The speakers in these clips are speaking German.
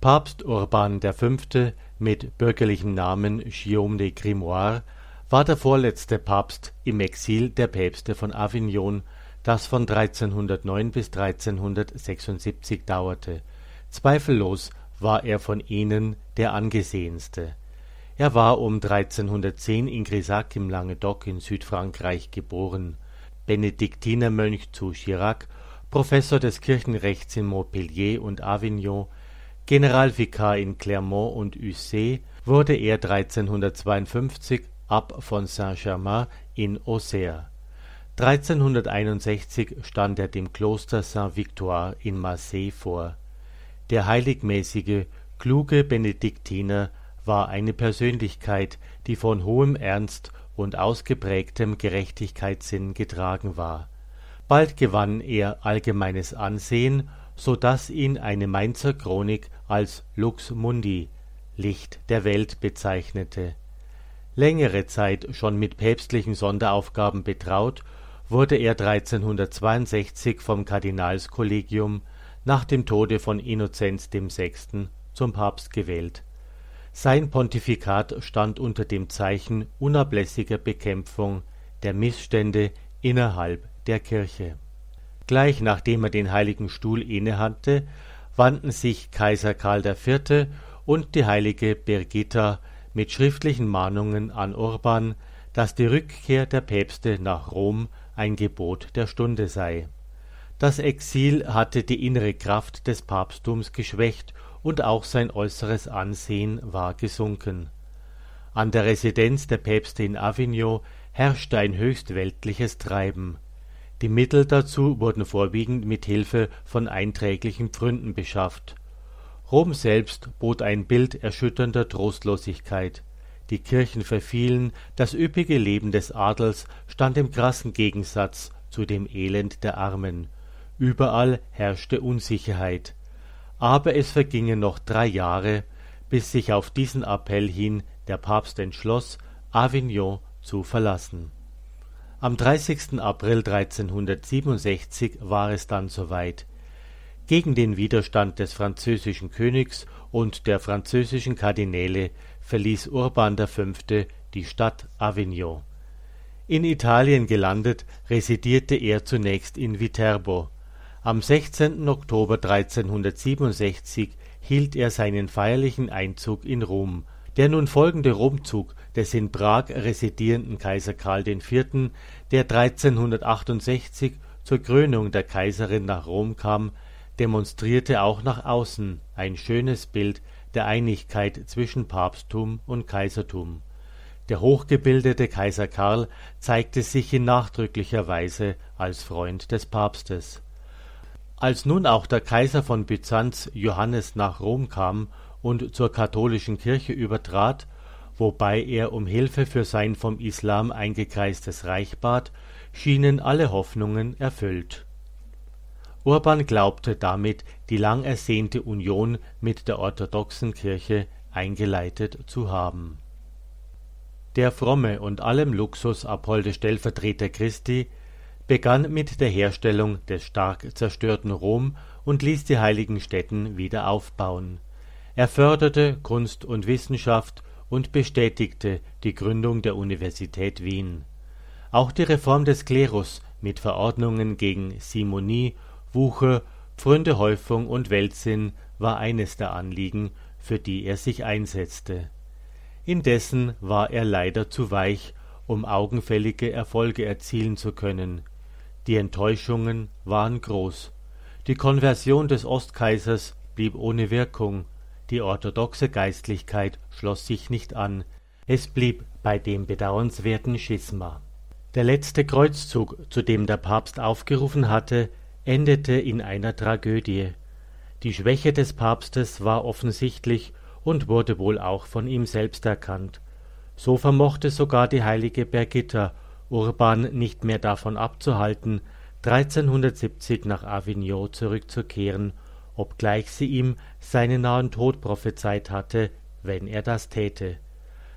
Papst Urban V. mit bürgerlichem Namen Guillaume de Grimoire war der vorletzte Papst im Exil der Päpste von Avignon, das von 1309 bis 1376 dauerte. Zweifellos war er von ihnen der angesehenste. Er war um 1310 in Grisac im Languedoc in Südfrankreich geboren, Benediktinermönch zu Chirac, Professor des Kirchenrechts in Montpellier und Avignon, Generalvikar in Clermont und Ussé, wurde er 1352 Abt von Saint-Germain in Auxerre. 1361 stand er dem Kloster Saint-Victoire in Marseille vor. Der heiligmäßige, kluge Benediktiner war eine Persönlichkeit, die von hohem Ernst und ausgeprägtem Gerechtigkeitssinn getragen war. Bald gewann er allgemeines Ansehen, so dass ihn eine Mainzer Chronik als Lux Mundi (Licht der Welt) bezeichnete. Längere Zeit schon mit päpstlichen Sonderaufgaben betraut, wurde er 1362 vom Kardinalskollegium nach dem Tode von Innozenz VI. zum Papst gewählt. Sein Pontifikat stand unter dem Zeichen unablässiger Bekämpfung der Missstände innerhalb der Kirche. Gleich nachdem er den Heiligen Stuhl innehatte, wandten sich Kaiser Karl IV. und die heilige Birgitta mit schriftlichen Mahnungen an Urban, dass die Rückkehr der Päpste nach Rom ein Gebot der Stunde sei. Das Exil hatte die innere Kraft des Papsttums geschwächt und auch sein äußeres Ansehen war gesunken. An der Residenz der Päpste in Avignon herrschte ein höchst weltliches Treiben. Die Mittel dazu wurden vorwiegend mit Hilfe von einträglichen Pfründen beschafft. Rom selbst bot ein Bild erschütternder Trostlosigkeit. Die Kirchen verfielen, das üppige Leben des Adels stand im krassen Gegensatz zu dem Elend der Armen. Überall herrschte Unsicherheit. Aber es vergingen noch drei Jahre, bis sich auf diesen Appell hin der Papst entschloss, Avignon zu verlassen am 30. April 1367 war es dann soweit. Gegen den Widerstand des französischen Königs und der französischen Kardinäle verließ Urban V. die Stadt Avignon. In Italien gelandet, residierte er zunächst in Viterbo. Am 16. Oktober 1367 hielt er seinen feierlichen Einzug in Rom der nun folgende Rumzug des in Prag residierenden Kaiser Karl IV., der 1368 zur Krönung der Kaiserin nach Rom kam, demonstrierte auch nach außen ein schönes Bild der Einigkeit zwischen Papsttum und Kaisertum. Der hochgebildete Kaiser Karl zeigte sich in nachdrücklicher Weise als Freund des Papstes. Als nun auch der Kaiser von Byzanz Johannes nach Rom kam und zur katholischen Kirche übertrat, wobei er um Hilfe für sein vom Islam eingekreistes Reich bat, schienen alle Hoffnungen erfüllt. Urban glaubte damit die lang ersehnte Union mit der orthodoxen Kirche eingeleitet zu haben. Der fromme und allem Luxus abholde Stellvertreter Christi begann mit der Herstellung des stark zerstörten Rom und ließ die heiligen Stätten wieder aufbauen er förderte Kunst und Wissenschaft und bestätigte die Gründung der Universität Wien. Auch die Reform des Klerus mit Verordnungen gegen Simonie, Wucher, Pfründehäufung und Weltsinn war eines der Anliegen, für die er sich einsetzte. Indessen war er leider zu weich, um augenfällige Erfolge erzielen zu können. Die Enttäuschungen waren groß. Die Konversion des Ostkaisers blieb ohne Wirkung die orthodoxe Geistlichkeit schloss sich nicht an, es blieb bei dem bedauernswerten Schisma. Der letzte Kreuzzug, zu dem der Papst aufgerufen hatte, endete in einer Tragödie. Die Schwäche des Papstes war offensichtlich und wurde wohl auch von ihm selbst erkannt. So vermochte sogar die heilige Birgitta Urban nicht mehr davon abzuhalten, 1370 nach Avignon zurückzukehren obgleich sie ihm seinen nahen Tod prophezeit hatte, wenn er das täte.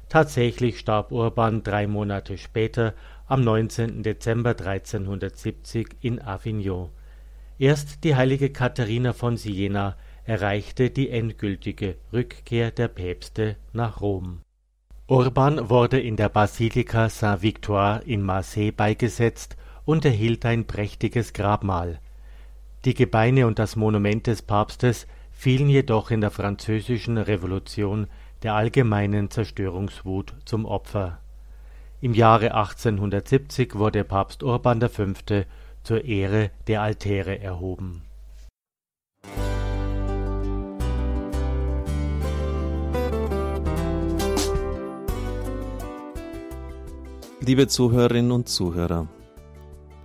Tatsächlich starb Urban drei Monate später, am 19. Dezember 1370 in Avignon. Erst die heilige Katharina von Siena erreichte die endgültige Rückkehr der Päpste nach Rom. Urban wurde in der Basilika Saint-Victoire in Marseille beigesetzt und erhielt ein prächtiges Grabmal. Die Gebeine und das Monument des Papstes fielen jedoch in der Französischen Revolution der allgemeinen Zerstörungswut zum Opfer. Im Jahre 1870 wurde Papst Urban V. zur Ehre der Altäre erhoben. Liebe Zuhörerinnen und Zuhörer,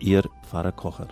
Ihr Pfarrer Kocher.